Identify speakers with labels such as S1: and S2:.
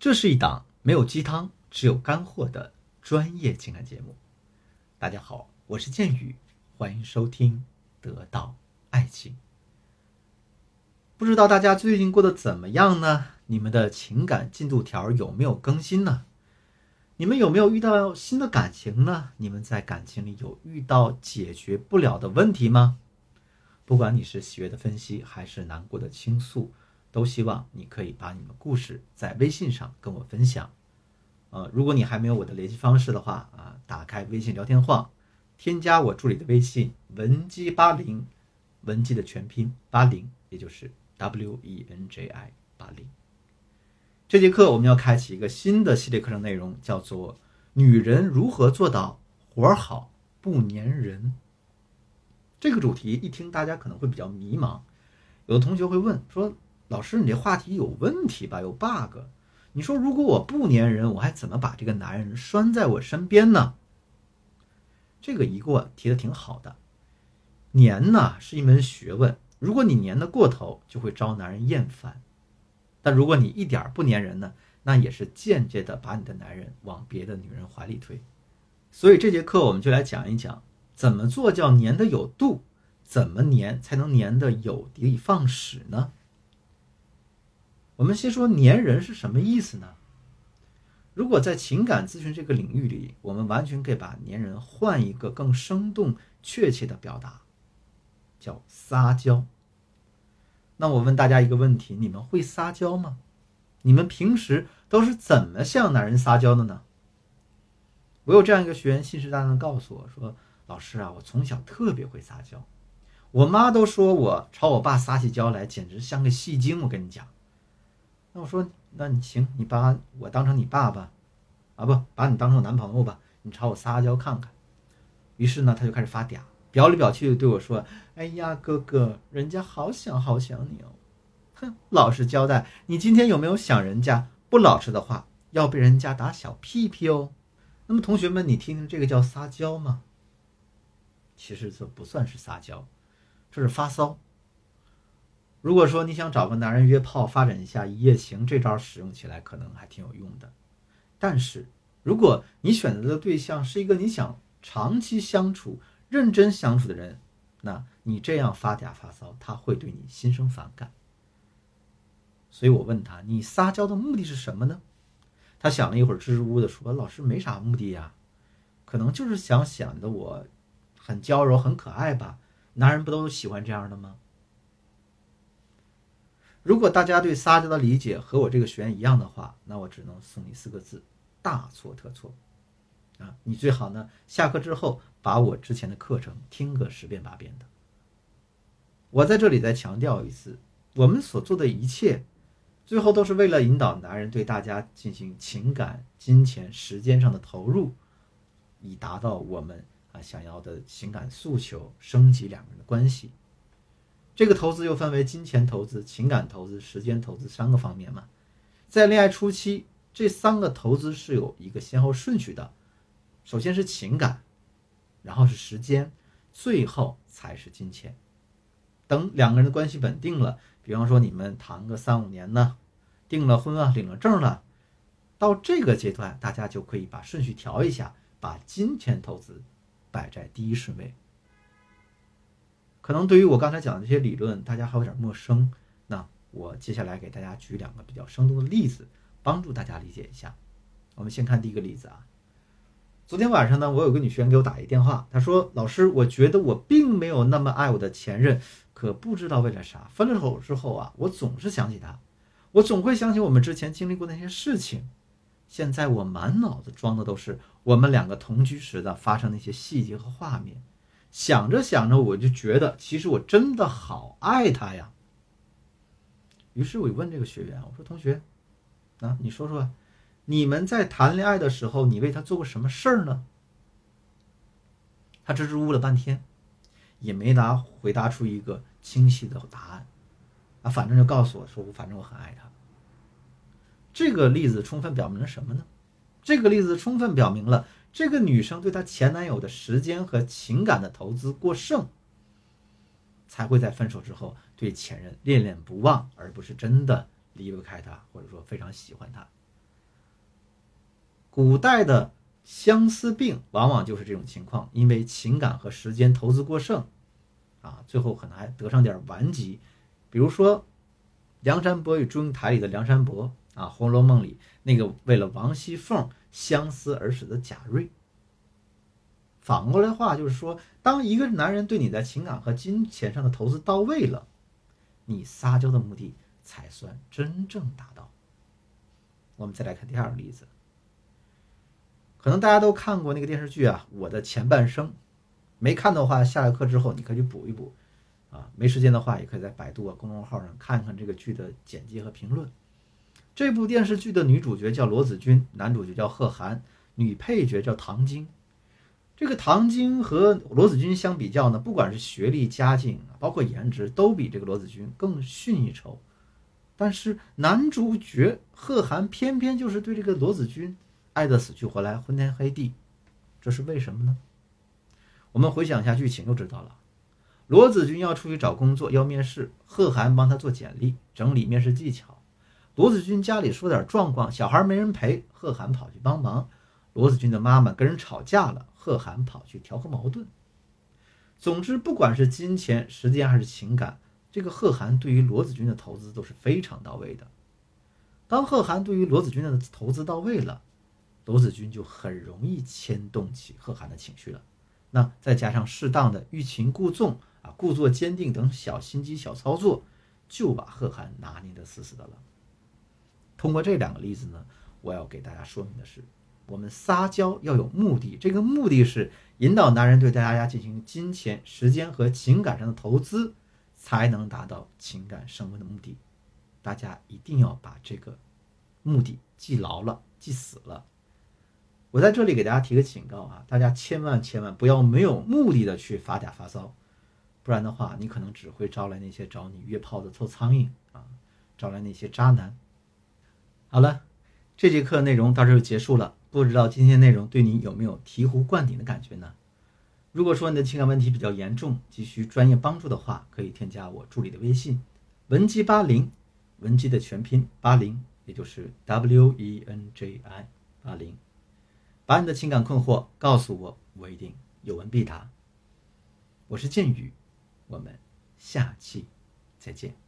S1: 这是一档没有鸡汤，只有干货的专业情感节目。大家好，我是剑宇，欢迎收听《得到爱情》。不知道大家最近过得怎么样呢？你们的情感进度条有没有更新呢？你们有没有遇到新的感情呢？你们在感情里有遇到解决不了的问题吗？不管你是喜悦的分析，还是难过的倾诉，都希望你可以把你们故事在微信上跟我分享。呃，如果你还没有我的联系方式的话啊，打开微信聊天框，添加我助理的微信文姬八零，文姬的全拼八零，也就是 W E N J I 八零。这节课我们要开启一个新的系列课程内容，叫做“女人如何做到活好不粘人”。这个主题一听，大家可能会比较迷茫。有的同学会问说：“老师，你这话题有问题吧？有 bug？你说如果我不粘人，我还怎么把这个男人拴在我身边呢？”这个疑过提的挺好的。粘呢是一门学问，如果你粘的过头，就会招男人厌烦；但如果你一点不粘人呢，那也是间接的把你的男人往别的女人怀里推。所以这节课我们就来讲一讲。怎么做叫粘的有度？怎么粘才能粘的有的放矢呢？我们先说粘人是什么意思呢？如果在情感咨询这个领域里，我们完全可以把粘人换一个更生动确切的表达，叫撒娇。那我问大家一个问题：你们会撒娇吗？你们平时都是怎么向男人撒娇的呢？我有这样一个学员，信誓旦旦告诉我说。老师啊，我从小特别会撒娇，我妈都说我朝我爸撒起娇来，简直像个戏精。我跟你讲，那我说，那你行，你把我当成你爸爸，啊不，把你当成我男朋友吧，你朝我撒娇看看。于是呢，他就开始发嗲，表里表气的对我说：“哎呀，哥哥，人家好想好想你哦。”哼，老实交代，你今天有没有想人家？不老实的话，要被人家打小屁屁哦。那么同学们，你听听这个叫撒娇吗？其实这不算是撒娇，这是发骚。如果说你想找个男人约炮，发展一下一夜情，这招使用起来可能还挺有用的。但是，如果你选择的对象是一个你想长期相处、认真相处的人，那你这样发嗲发骚，他会对你心生反感。所以我问他：“你撒娇的目的是什么呢？”他想了一会儿，支支吾吾的说：“老师没啥目的呀，可能就是想显得我。”很娇柔，很可爱吧？男人不都喜欢这样的吗？如果大家对撒娇的理解和我这个学员一样的话，那我只能送你四个字：大错特错。啊，你最好呢，下课之后把我之前的课程听个十遍八遍的。我在这里再强调一次，我们所做的一切，最后都是为了引导男人对大家进行情感、金钱、时间上的投入，以达到我们。啊，想要的情感诉求，升级两个人的关系。这个投资又分为金钱投资、情感投资、时间投资三个方面嘛。在恋爱初期，这三个投资是有一个先后顺序的，首先是情感，然后是时间，最后才是金钱。等两个人的关系稳定了，比方说你们谈个三五年呢，订了婚啊，领了证了，到这个阶段，大家就可以把顺序调一下，把金钱投资。摆在第一顺位。可能对于我刚才讲的这些理论，大家还有点陌生。那我接下来给大家举两个比较生动的例子，帮助大家理解一下。我们先看第一个例子啊。昨天晚上呢，我有个女学员给我打一电话，她说：“老师，我觉得我并没有那么爱我的前任，可不知道为了啥，分了手之后啊，我总是想起他，我总会想起我们之前经历过那些事情。”现在我满脑子装的都是我们两个同居时的发生那些细节和画面，想着想着我就觉得，其实我真的好爱他呀。于是我问这个学员，我说：“同学，啊，你说说，你们在谈恋爱的时候，你为他做过什么事儿呢？”他支支吾吾了半天，也没答回答出一个清晰的答案，啊，反正就告诉我说：“我反正我很爱他。”这个例子充分表明了什么呢？这个例子充分表明了这个女生对她前男友的时间和情感的投资过剩，才会在分手之后对前任恋恋不忘，而不是真的离不开他，或者说非常喜欢他。古代的相思病往往就是这种情况，因为情感和时间投资过剩，啊，最后可能还得上点顽疾。比如说《梁山伯与祝英台》里的梁山伯啊，《红楼梦》里那个为了王熙凤相思而死的贾瑞。反过来话就是说，当一个男人对你在情感和金钱上的投资到位了，你撒娇的目的才算真正达到。我们再来看第二个例子，可能大家都看过那个电视剧啊，《我的前半生》，没看的话，下了课之后你可以去补一补，啊，没时间的话也可以在百度啊公众号上看看这个剧的简介和评论。这部电视剧的女主角叫罗子君，男主角叫贺涵，女配角叫唐晶。这个唐晶和罗子君相比较呢，不管是学历、家境，包括颜值，都比这个罗子君更逊一筹。但是男主角贺涵偏偏就是对这个罗子君爱得死去活来、昏天黑地，这是为什么呢？我们回想一下剧情就知道了。罗子君要出去找工作，要面试，贺涵帮他做简历、整理面试技巧。罗子君家里出点状况，小孩没人陪，贺涵跑去帮忙。罗子君的妈妈跟人吵架了。贺涵跑去调和矛盾。总之，不管是金钱、时间还是情感，这个贺涵对于罗子君的投资都是非常到位的。当贺涵对于罗子君的投资到位了，罗子君就很容易牵动起贺涵的情绪了。那再加上适当的欲擒故纵啊、故作坚定等小心机、小操作，就把贺涵拿捏得死死的了。通过这两个例子呢，我要给大家说明的是。我们撒娇要有目的，这个目的是引导男人对大家进行金钱、时间和情感上的投资，才能达到情感升温的目的。大家一定要把这个目的记牢了、记死了。我在这里给大家提个警告啊，大家千万千万不要没有目的的去发嗲发骚，不然的话，你可能只会招来那些找你约炮的臭苍蝇啊，招来那些渣男。好了，这节课内容到这就结束了。不知道今天内容对你有没有醍醐灌顶的感觉呢？如果说你的情感问题比较严重，急需专业帮助的话，可以添加我助理的微信文姬八零，文姬的全拼八零，也就是 W E N J I 八零，把你的情感困惑告诉我，我一定有问必答。我是剑宇，我们下期再见。